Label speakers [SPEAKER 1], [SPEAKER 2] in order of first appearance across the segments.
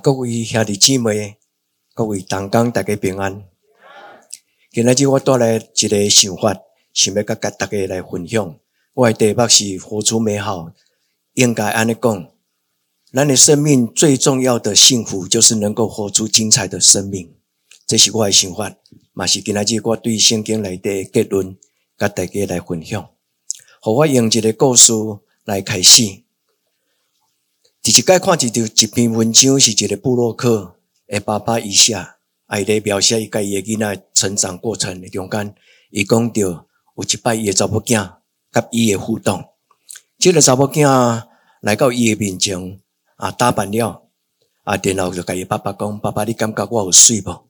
[SPEAKER 1] 各位兄弟姊妹，各位同工，大家平安。今仔日我带来一个想法，想要甲大家来分享。我的题目是活出美好，应该安尼讲。咱的生命最重要的幸福，就是能够活出精彩的生命。这是我的想法，嘛是今仔日我对圣经内的结论，甲大家来分享。好，我用一个故事来开始。第一届看一条一篇文章，是一个部落客诶爸爸伊写，伊咧描写伊家己个囡仔成长过程的中间，伊讲到有一摆伊个查某囝甲伊个互动，即个查某囝来到伊个面前，啊打扮了，啊然后就甲伊爸爸讲：爸爸，你感觉我有水无？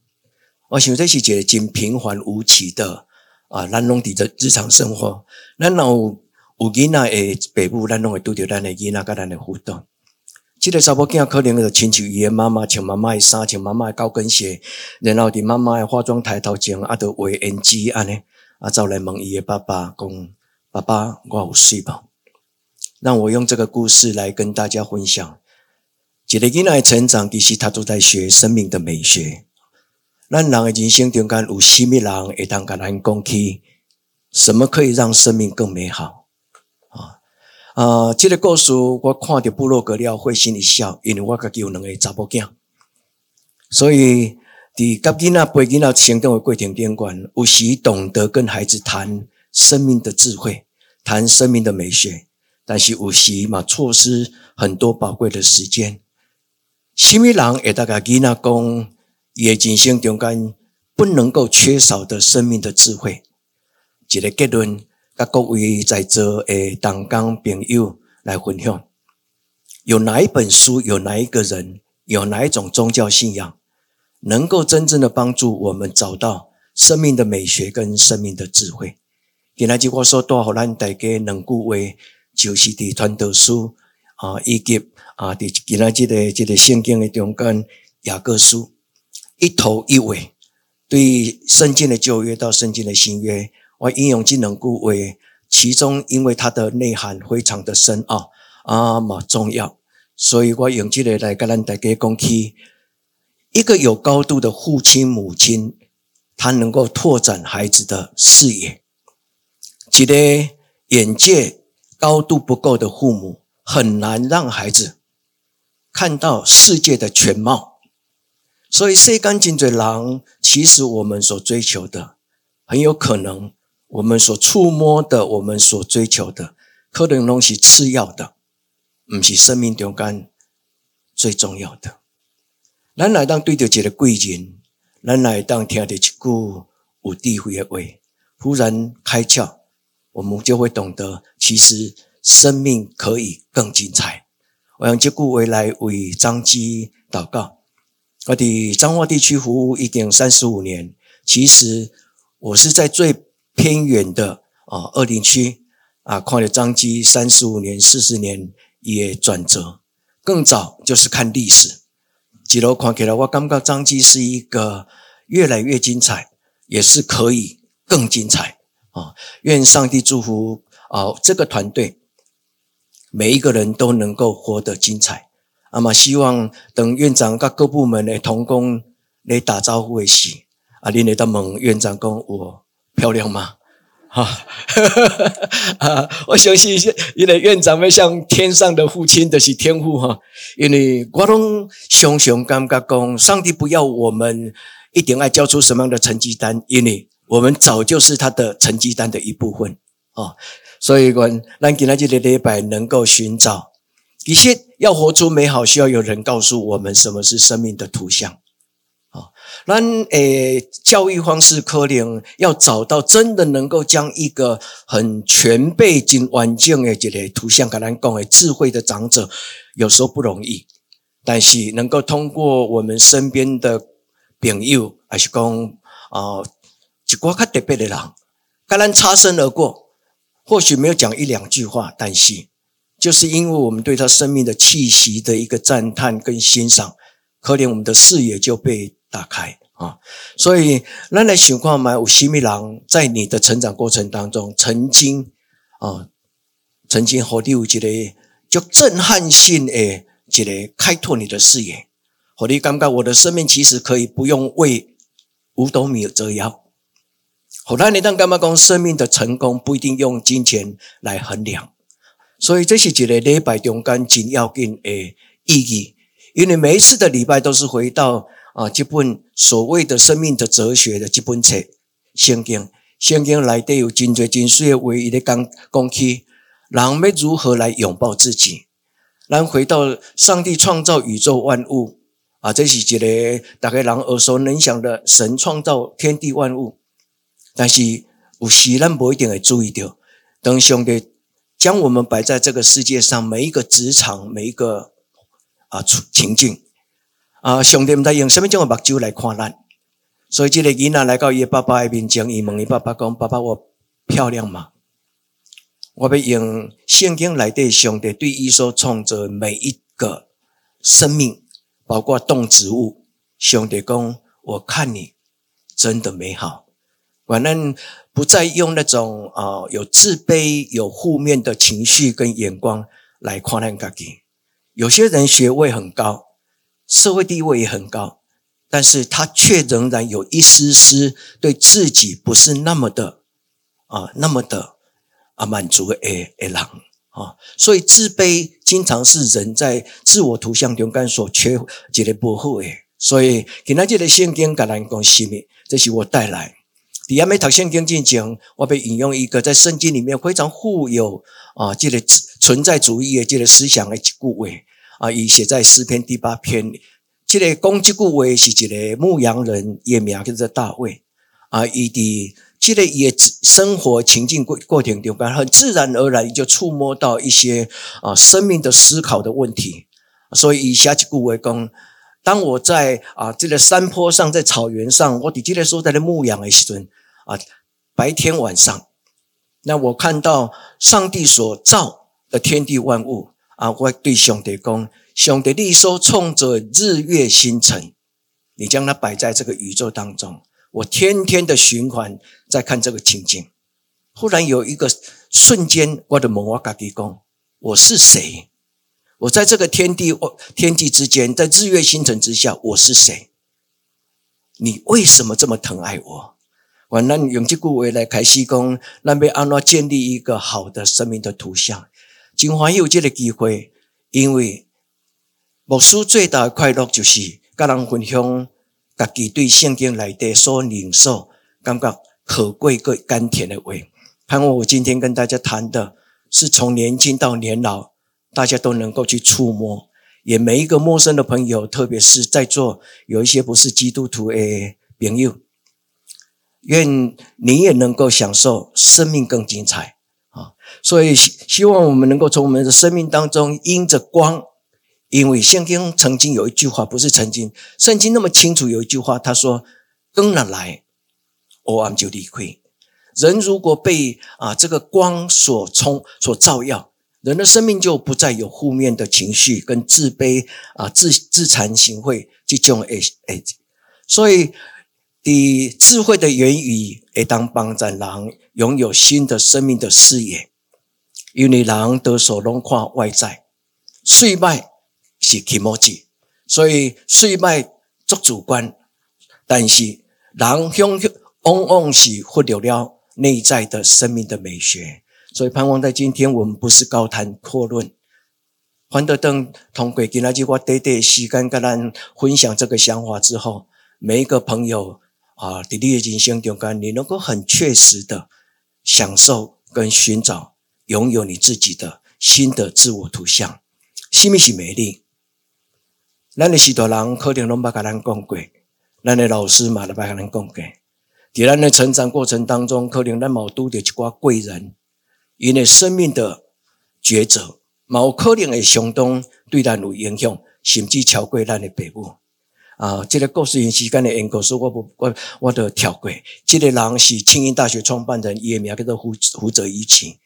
[SPEAKER 1] 我想这是一个真平凡无奇的啊，咱拢伫这日常生活，咱若有有囡仔诶父母，咱拢会拄着咱诶囡仔甲咱诶互动。这个查某囝可能就亲像伊的妈妈穿妈妈的衫，穿妈妈的高跟鞋，然后伫妈妈的化妆台头前，啊，就画胭脂安尼，啊，走来问伊的爸爸讲：“爸爸，我有水无？”让我用这个故事来跟大家分享。一个囡仔成长，其实他都在学生命的美学。咱人的人生中间有啥物人会当甲咱讲起，什么可以让生命更美好？啊，这个故事我看到部落格了，会心一笑，因为我家己有两个查某囝，所以伫甲囡仔陪囡仔成长的过程中间，有时懂得跟孩子谈生命的智慧，谈生命的美学，但是有时嘛错失很多宝贵的时间。什么人会当甲囡仔讲，伊的人生中间不能够缺少的生命的智慧，一个结论。甲各位在座诶同工朋友来分享，有哪一本书，有哪一个人，有哪一种宗教信仰，能够真正的帮助我们找到生命的美学跟生命的智慧？今仔日我说，多好咱大家两句话，就是伫传道书啊，以及啊，伫今仔日的这个圣经的中间，雅各书一头一尾，对圣经的旧约到圣经的新约。我引用这两句话，其中因为它的内涵非常的深奥啊嘛重要，所以我用这个来跟咱大家讲起，一个有高度的父亲母亲，他能够拓展孩子的视野。一个眼界高度不够的父母，很难让孩子看到世界的全貌。所以，世间真多人，其实我们所追求的，很有可能。我们所触摸的，我们所追求的，可能拢是次要的，不是生命中间最重要的。咱来当对着一个贵人，咱来当听到一句有智慧的话，忽然开窍，我们就会懂得，其实生命可以更精彩。我用这句话来为张基祷告。我的彰化地区服务已经三十五年，其实我是在最。偏远的啊，二林区啊，看了彰基三十五年、四十年也转折，更早就是看历史。几楼看起来，我感觉张基是一个越来越精彩，也是可以更精彩啊！愿上帝祝福啊，这个团队每一个人都能够活得精彩。那么，希望等院长跟各部门的同工来打招呼的时，啊，你来到问院长讲我。漂亮吗？哈，啊！我相信，因为院长们像天上的父亲，的是天父哈。因为我拢常常感觉讲，上帝不要我们一定爱交出什么样的成绩单，因为我们早就是他的成绩单的一部分啊。所以，我让今天这个礼拜能够寻找，一些要活出美好，需要有人告诉我们什么是生命的图像。咱诶，教育方式可能要找到真的能够将一个很全背景完整的这个图像，跟咱讲的智慧的长者，有时候不容易。但是能够通过我们身边的朋友，还是讲啊，一寡较特别的人，跟咱擦身而过，或许没有讲一两句话，但是就是因为我们对他生命的气息的一个赞叹跟欣赏，可能我们的视野就被。打开啊！所以，咱来想看嘛，有啥物人在你的成长过程当中，曾经啊，曾经和你有一个就震撼性诶，一个开拓你的视野，和你感觉我的生命其实可以不用为五斗米折腰。后来你当感觉讲生命的成功不一定用金钱来衡量，所以这是一个礼拜中间紧要紧的意义。因为每一次的礼拜都是回到啊这本所谓的生命的哲学的这本册《圣经》，圣经里头有真多真水的唯，一的讲讲起人要如何来拥抱自己。然后回到上帝创造宇宙万物啊，这是一个大概人耳熟能详的神创造天地万物。但是有时咱不一定会注意到，当上帝将我们摆在这个世界上，每一个职场，每一个。啊，情境啊，上帝毋知用什么种的目睭来看咱，所以这个囡仔来到伊爸爸的面前，伊问伊爸爸讲：“爸爸，我漂亮吗？”我要用圣经里的上帝对伊所创造每一个生命，包括动植物，上帝讲：“我看你真的美好。”反正不再用那种啊有自卑、有负面的情绪跟眼光来看咱自己。有些人学位很高，社会地位也很高，但是他却仍然有一丝丝对自己不是那么的啊，那么的啊满足的诶诶人啊，所以自卑经常是人在自我图像中间所缺一个部分诶。所以今天这个圣经跟咱讲什么？这是我带来。底下没读圣经之前，我被引用一个在圣经里面非常富有啊这个存在主义的这个思想的一句话。啊，伊写在诗篇第八篇，这个讲这句话是一个牧羊人，伊名叫做大卫。啊，伊的这个也生活情境过过程中间，很自然而然就触摸到一些啊生命的思考的问题。所以以下几句话讲，当我在啊这个山坡上，在草原上，我的这个所在那牧羊的时阵啊，白天晚上，那我看到上帝所造的天地万物。啊！我对上帝讲，上帝你所创造日月星辰，你将它摆在这个宇宙当中。我天天的循环在看这个情景。忽然有一个瞬间，我的问我自己讲：我是谁？我在这个天地天地之间，在日月星辰之下，我是谁？你为什么这么疼爱我？我那用这句话来开西宫，那边安诺建立一个好的生命的图像。今欢有这个机会，因为牧师最大的快乐就是跟人分享自己对圣经里的所领受，感觉可贵个甘甜的话。盼望我今天跟大家谈的是从年轻到年老，大家都能够去触摸，也每一个陌生的朋友，特别是在座有一些不是基督徒的朋友，愿你也能够享受生命更精彩。所以希希望我们能够从我们的生命当中因着光，因为圣经曾经有一句话，不是曾经，圣经那么清楚有一句话，他说：“光若来，我暗就离亏。”人如果被啊这个光所充 所照耀，人的生命就不再有负面的情绪跟自卑啊自自惭形秽这种诶诶，所以。以智慧的言语，会当帮助人拥有新的生命的视野。因为人得所拢看外在，水脉是气摩机，所以水脉足主观。但是人向往往是忽略了内在的生命的美学。所以盼望在今天，我们不是高谈阔论，反得等通过今仔日我短短时间跟咱分享这个想法之后，每一个朋友。啊，在你的人生中间，你能够很确实的享受跟寻找，拥有你自己的新的自我图像，是不是美丽？咱的许多人可能拢捌甲咱讲过，咱的老师嘛，拢捌甲咱讲过。在咱的成长过程当中，可能咱冇拄到一寡贵人，因为生命的抉择，冇可能会相当对咱有影响，甚至超过咱的父母。啊，这个故事因时间的缘故，所以我不我我都跳过。这个人是庆应大学创办人，伊的名叫做胡胡泽一起。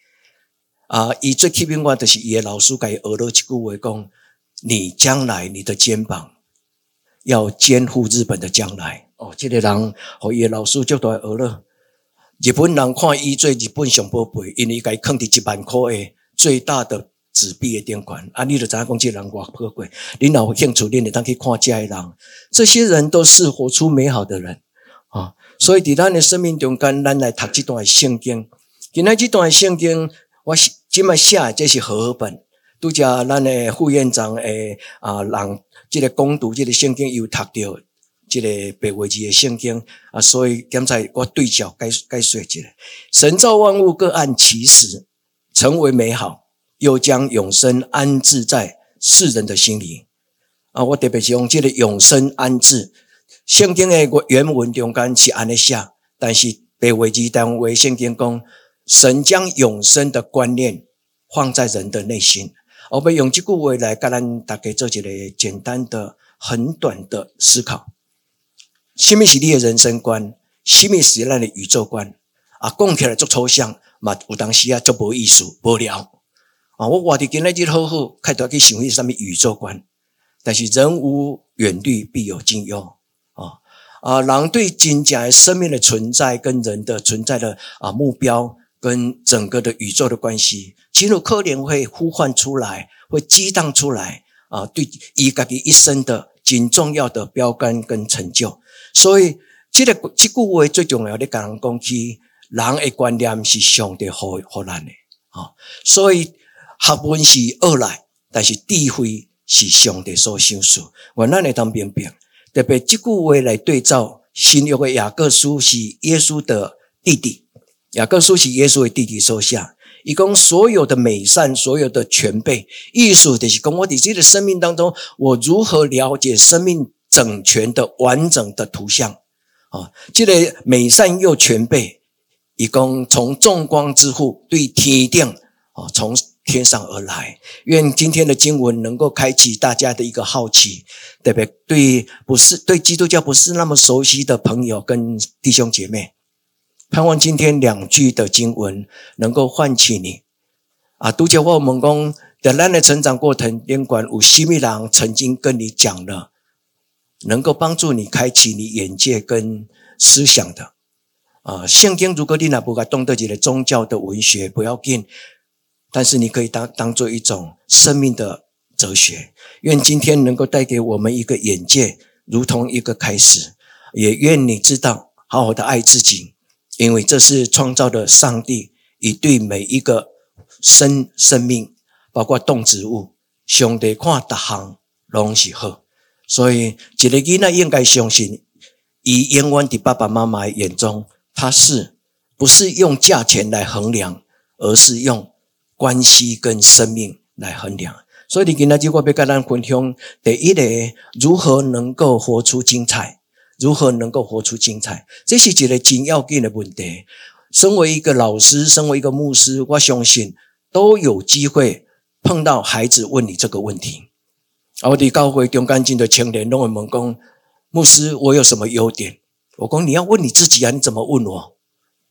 [SPEAKER 1] 啊，伊最吸引我的是伊的老师给伊学了一句话讲：你将来你的肩膀要肩负日本的将来。哦，这个人和伊的老师就都学了。日本人看伊做日本上宝贝，因为伊给伊坑伫一万块诶最大的纸币的顶管啊，你就知影讲这人偌可贵。你若有兴趣，你就当去看这些人，这些人都是活出美好的人啊。所以在咱的生命中间，咱来读这段圣经。今天这段圣经，我今麦写这是和本。拄只咱的副院长诶啊，人这个攻读这个圣经又读到这个白话字的圣经啊，所以刚才我对照解解说一下，神造万物各按其时，成为美好，又将永生安置在世人的心里啊。我特别是用这个永生安置，圣经的原文中间是安尼写，但是白话字当为圣经讲，神将永生的观念放在人的内心。我们用这句话来跟咱大家做一个简单的、很短的思考。什么是你的人生观？什么是咱的宇宙观？啊，讲起来足抽象，嘛有当时啊足无意思、无聊。啊，我活得今日好好，开头去想一什么宇宙观？但是人无远虑，必有近忧。啊啊，人对真正生命的存在跟人的存在的啊目标。跟整个的宇宙的关系，其实可能会呼唤出来，会激荡出来啊！对伊家己一生的真重要的标杆跟成就，所以这个这句话最重要的，跟人讲起，人的观念是上帝好好难的啊！所以学问是学来，但是智慧是上帝所赏赐。我那里当明白，特别这句话来对照新约的雅各书，是耶稣的弟弟。雅各书是耶稣的弟弟收下，以供所有的美善，所有的全备，艺术的是供我自己的生命当中，我如何了解生命整全的完整的图像啊？这个美善又全备，以供从众光之父对天定啊，从天上而来。愿今天的经文能够开启大家的一个好奇，特别对不是对基督教不是那么熟悉的朋友跟弟兄姐妹。盼望今天两句的经文能够唤起你啊！读者或我们讲，在咱的成长过程，尽管有什么人曾经跟你讲了，能够帮助你开启你眼界跟思想的啊。圣经如果你那不该懂得这个宗教的文学，不要紧，但是你可以当当做一种生命的哲学。愿今天能够带给我们一个眼界，如同一个开始。也愿你知道，好好的爱自己。因为这是创造的上帝，以对每一个生生命，包括动植物，上帝看逐项拢是好，所以一个囡仔应该相信，以永远的爸爸妈妈眼中，他是不是用价钱来衡量，而是用关系跟生命来衡量。所以你今天就会被跟咱分享，第一个如何能够活出精彩。如何能够活出精彩？这是一个真要紧的问题。身为一个老师，身为一个牧师，我相信都有机会碰到孩子问你这个问题。我的教会中干净的青年，拢会问讲：牧师，我有什么优点？我讲你要问你自己啊，你怎么问我？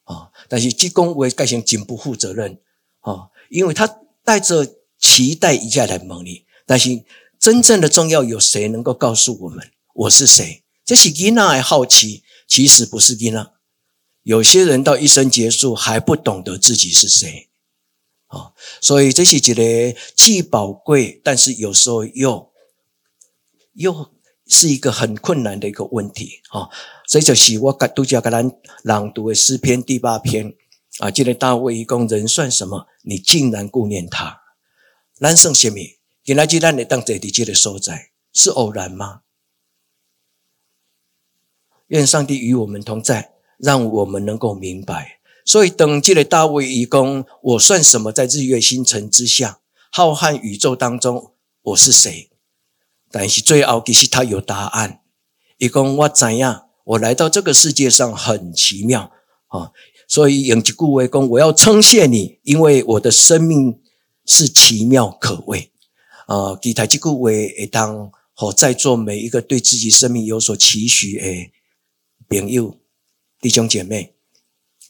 [SPEAKER 1] 啊！但是这讲话改成真不负责任啊，因为他带着期待一下来问你，但是真正的重要有谁能够告诉我们我是谁？这是囡仔的好奇，其实不是囡仔。有些人到一生结束还不懂得自己是谁，啊，所以这是一个既宝贵，但是有时候又又是一个很困难的一个问题，啊，这就是我刚都叫给咱朗读的诗篇第八篇啊，这个大卫一共人算什么？你竟然顾念他，咱算什么？原来就让你当这里这个所在，是偶然吗？愿上帝与我们同在，让我们能够明白。所以等这个大卫一讲，我算什么？在日月星辰之下，浩瀚宇宙当中，我是谁？但是最后其实他有答案。一讲我怎样？我来到这个世界上很奇妙啊！所以用一句话讲，我要称谢你，因为我的生命是奇妙可畏啊！其他这句话会当和在座每一个对自己生命有所期许诶。朋友、弟兄姐妹，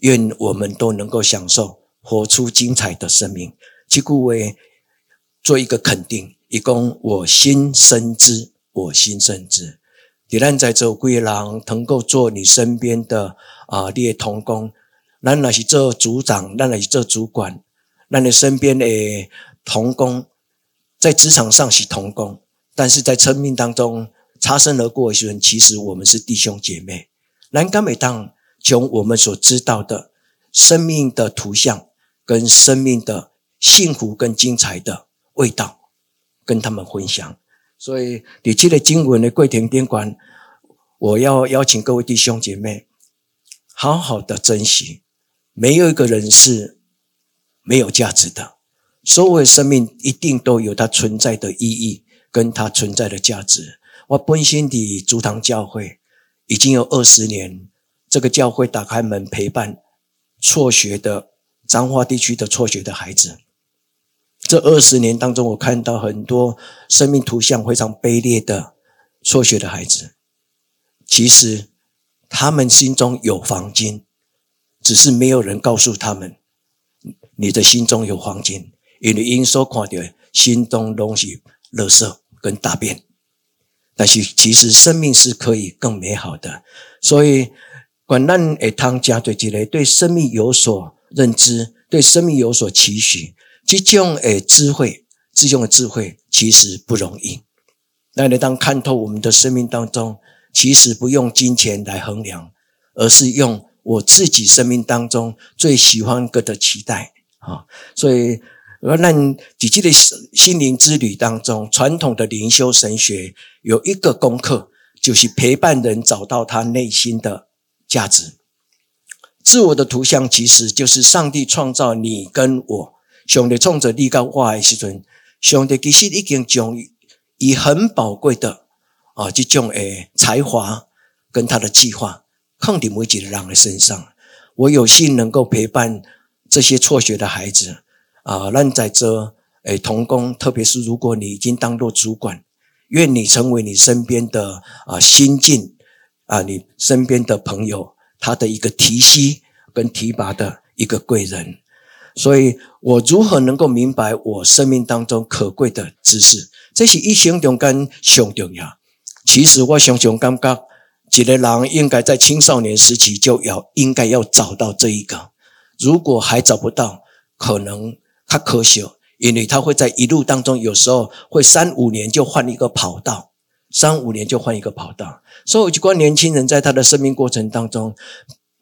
[SPEAKER 1] 愿我们都能够享受活出精彩的生命。去故为做一个肯定，以供我心深知，我心深知。你让在座贵人能够做你身边的啊，列同工，咱那是做组长，咱那是做主管，咱你身边的同工，在职场上是同工，但是在生命当中擦身而过的时候，其实我们是弟兄姐妹。难敢每当从我们所知道的生命的图像，跟生命的幸福跟精彩的味道，跟他们分享。所以，你记得经文的柜亭典馆，我要邀请各位弟兄姐妹，好好的珍惜。没有一个人是没有价值的，所有生命一定都有它存在的意义，跟它存在的价值。我本身的主堂教会已经有二十年，这个教会打开门陪伴辍学的彰化地区的辍学的孩子。这二十年当中，我看到很多生命图像非常卑劣的辍学的孩子。其实他们心中有黄金，只是没有人告诉他们，你的心中有黄金，因为因所看的心中东西、垃圾跟大便。但是其实生命是可以更美好的。所以，管咱会通加对积累，对生命有所认知，对生命有所期许。这种诶智慧，这种的智慧其实不容易。那你当看透我们的生命当中，其实不用金钱来衡量，而是用我自己生命当中最喜欢个的期待啊。所以，而那几季的心灵之旅当中，传统的灵修神学有一个功课，就是陪伴人找到他内心的价值。自我的图像其实就是上帝创造你跟我。上帝创造你跟我的时阵，上帝其实已经将以很宝贵的啊这种诶才华跟他的计划，放在每一个人的身上。我有幸能够陪伴这些辍学的孩子啊，让在这诶同工，特别是如果你已经当做主管，愿你成为你身边的啊新进啊，你身边的朋友他的一个提携跟提拔的一个贵人。所以我如何能够明白我生命当中可贵的知识？这是一生中间上重要。其实我常常感觉，一个人应该在青少年时期就要应该要找到这一个。如果还找不到，可能他可惜，因为他会在一路当中，有时候会三五年就换一个跑道，三五年就换一个跑道。所以，我就观年轻人在他的生命过程当中，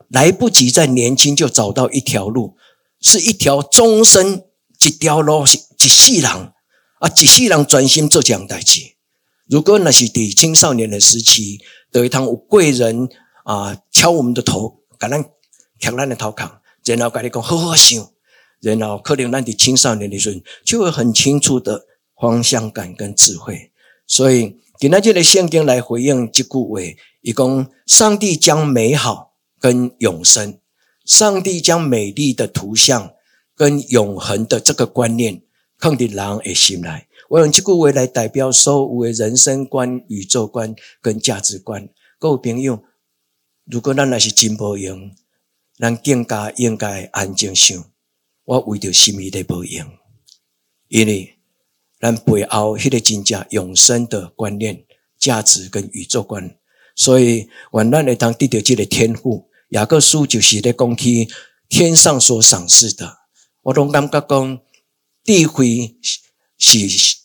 [SPEAKER 1] 来不及在年轻就找到一条路。是一条终身一条路，是一世人啊，一世人专心做这样代志。如果那是在青少年的时期，有一趟有贵人啊敲我们的头，给咱敲咱的头壳，然后跟你讲好好想，然后可能咱的青少年的时候就会很清楚的方向感跟智慧。所以今天这个圣经来回应这句话，以供上帝将美好跟永生。上帝将美丽的图像跟永恒的这个观念放在人的心来，我用这句话来代表所有的人生观、宇宙观跟价值观。各位朋友，如果咱那是真无用，咱更加应该安静想，我为着什么的无用？因为咱背后迄个真正永生的观念、价值跟宇宙观，所以愿咱会当得到这个天赋。雅各书就是在讲起天上所赏赐的，我拢感觉讲智慧是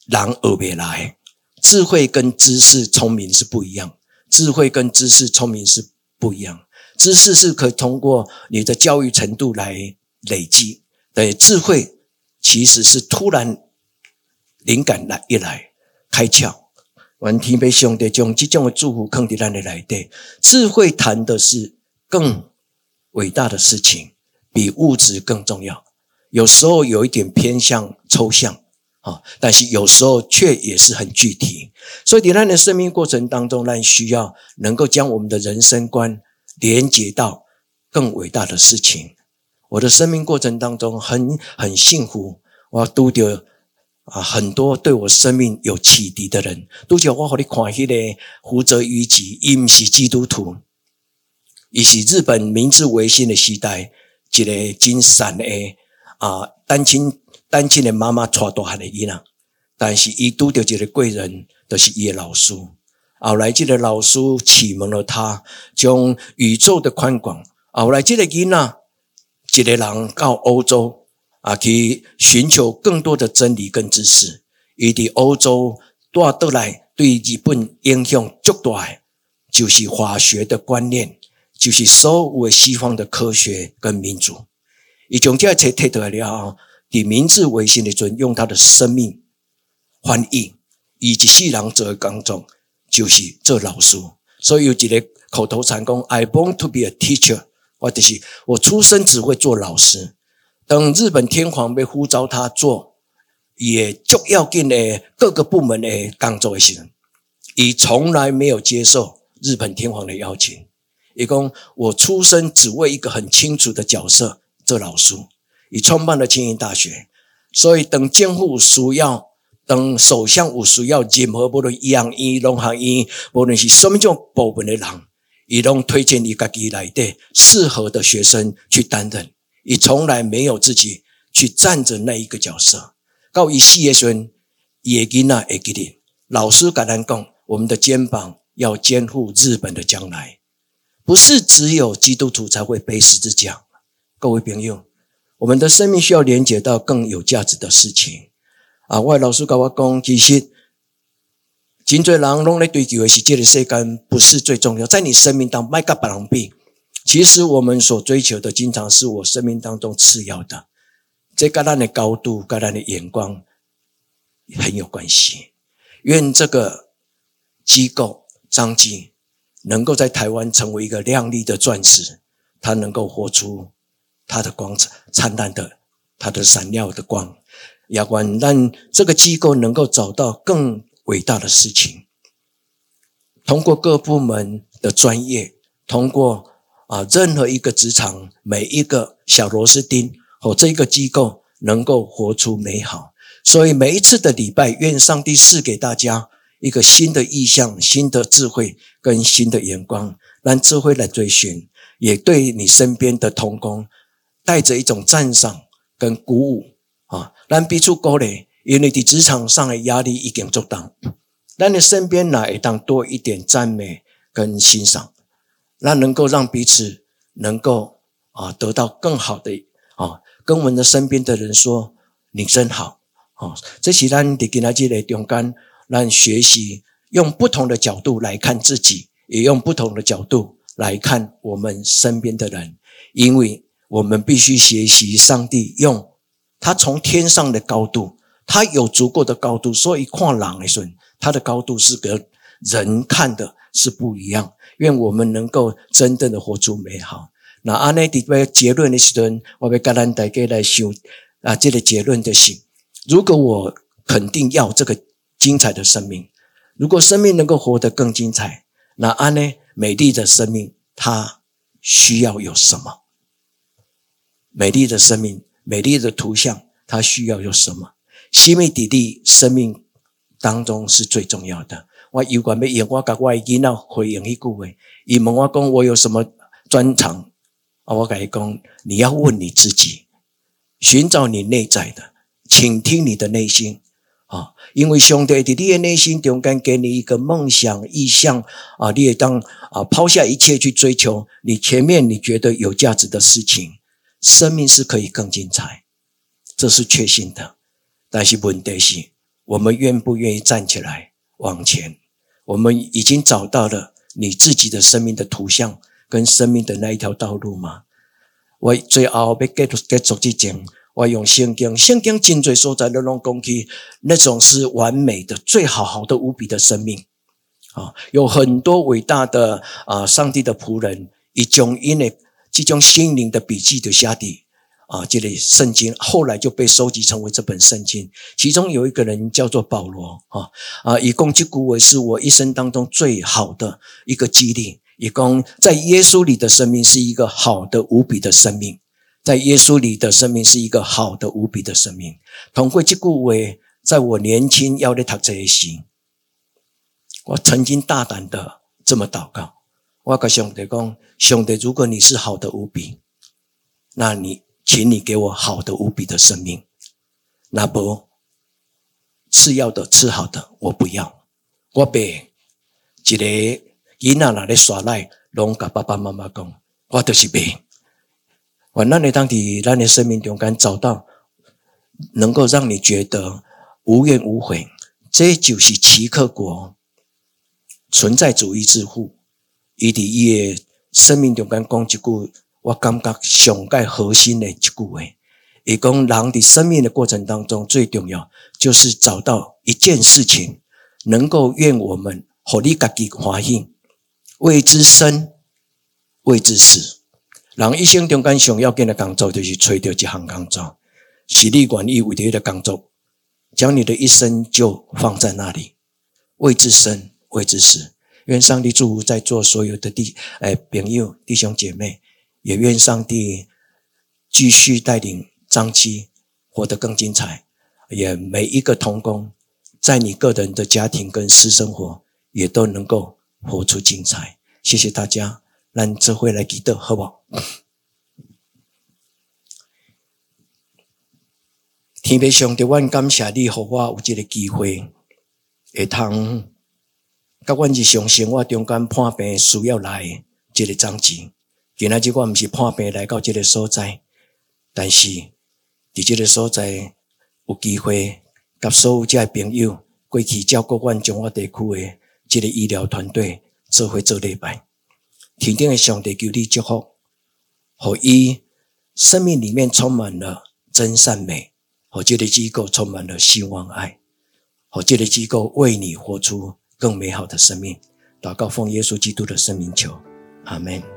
[SPEAKER 1] 人学不来，智慧跟知识聪明是不一样，智慧跟知识聪明是不一样，知识是可以通过你的教育程度来累积，对，智慧其实是突然灵感来一来开窍，愿天父上帝将这种的祝福放在咱的内底，智慧谈的是。更伟大的事情比物质更重要，有时候有一点偏向抽象啊，但是有时候却也是很具体。所以，在咱的生命过程当中，咱需要能够将我们的人生观连接到更伟大的事情。我的生命过程当中很很幸福，我都得啊很多对我生命有启迪的人，都叫我和你看迄个福泽諭吉，伊不是基督徒。伊是日本明治维新的时代，一个真善的啊单亲单亲的妈妈带大汉的囡仔，但是伊拄到一个贵人，就是伊的老师。后来这个老师启蒙了他，将宇宙的宽广。后来这个囡仔，一个人到欧洲啊，去寻求更多的真理跟知识。伊伫欧洲带倒来对日本影响最大的，就是化学的观念，就是所有西方的科学跟民主。伊将这些摕倒来了，伫明治维新的时阵，用他的生命翻译，伊一世人做的工作，就是做老师。所以有一个口头禅讲：“I born to be a teacher。”我就是我出生只会做老师。等日本天皇被呼召他做，也就要紧的各个部门的工作的时候，伊从来没有接受日本天皇的邀请。伊讲我出生只为一个很清楚的角色，做老师。伊创办了庆应大学，所以等监护需要，等首相有需要，任何无论医、农学院，无论是什么种部门的人，伊拢推荐伊家己内底适合的学生去担任。伊从来没有自己去站着那一个角色。到伊四的时阵，伊的囡仔会记得，老师跟咱讲，我们的肩膀要肩负日本的将来，不是只有基督徒才会背十字架。各位朋友，我们的生命需要连接到更有价值的事情。啊，我的老师跟我讲，其实真多人拢在追求的是这个世间不是最重要，在你生命当中，卖甲别人比。其实我们所追求的，经常是我生命当中次要的。这跟咱的高度、跟咱的眼光很有关系。愿这个机构彰基能够在台湾成为一个亮丽的钻石，它能够活出它的光灿灿烂的、它的闪耀的光。要不然让这个机构能够找到更伟大的事情，通过各部门的专业，通过。啊，任何一个职场，每一个小螺丝钉，和这个机构能够活出美好。所以每一次的礼拜，愿上帝赐给大家一个新的意象、新的智慧跟新的眼光，让智慧来追寻，也对你身边的同工带着一种赞赏跟鼓舞啊，让彼此鼓励，因为你的职场上的压力已经足大，让你身边哪一档多一点赞美跟欣赏。那能够让彼此能够啊得到更好的啊，跟我们的身边的人说，你真好啊！这是咱在今仔日的中间，让学习用不同的角度来看自己，也用不同的角度来看我们身边的人，因为我们必须学习上帝用他从天上的高度，他有足够的高度，所以看人的时候，他的高度是跟人看的是不一样。愿我们能够真正的活出美好。那安内底为结论的时候，我要跟咱大家来修啊，这个结论的是：如果我肯定要这个精彩的生命，如果生命能够活得更精彩，那安内美丽的生命它需要有什么？美丽的生命，美丽的图像，它需要有什么？西米底蒂生命当中是最重要的。我有关要用我甲我的囡仔回应迄句话，伊问我讲我有什么专长？啊，我甲伊讲，你要问你自己，寻找你内在的，倾听你的内心啊，因为上帝在你的内心中间给你一个梦想意向啊，你也当啊抛下一切去追求你前面你觉得有价值的事情，生命是可以更精彩，这是确信的。但是问题是，我们愿不愿意站起来往前？我们已经找到了你自己的生命的图像跟生命的那一条道路吗？我最后要结束结束之前，我用圣经，圣经真多所在的拢讲起，那种是完美的、最好好的无比的生命啊，有很多伟大的啊，上帝的仆人，一种因为这种心灵的笔记的下底。啊，这类圣经后来就被收集成为这本圣经。其中有一个人叫做保罗，啊啊，以攻击古为是我一生当中最好的一个激励。以攻在耶稣里的生命是一个好的无比的生命，在耶稣里的生命是一个好的无比的生命。通过这古为，在我年轻要来读这些时，我曾经大胆的这么祷告，我跟上帝讲：上帝，如果你是好的无比，那你。请你给我好的无比的生命，那不次要的次好的我不要。我被一个囡仔拿来耍赖，拢甲爸爸妈妈讲，我就是被。我那你当地，让你生命中间找到能够让你觉得无怨无悔，这就是奇克果存在主义之父。伊伫伊的生命中间讲一句，我感觉上盖核心的一句话，伊讲人的生命的过程当中最重要，就是找到一件事情，能够愿我们互你家己欢喜，为之生，为之死。人一生中间上要紧的工作，就是找到一项工作，是你愿意为的工作，将你的一生就放在那里，为之生，为之死。愿上帝祝福在座所有的弟诶朋友弟兄姐妹，也愿上帝继续带领张基活得更精彩，也每一个同工在你个人的家庭跟私生活也都能够活出精彩。谢谢大家。咱这回来记得好不好？天父上帝，阮感谢你，让我有这个机会，会通甲阮日常生活中间破病需要来这个章节。今仔日我毋是破病来到这个所在，但是伫这个所在有机会，甲所有这朋友过去照顾阮中华地区的这个医疗团队做伙做礼拜。天顶的上帝求你祝福，和伊生命里面充满了真善美，和这个机构充满了希望爱，和这个机构为你活出更美好的生命。祷告奉耶稣基督的圣名求，阿门。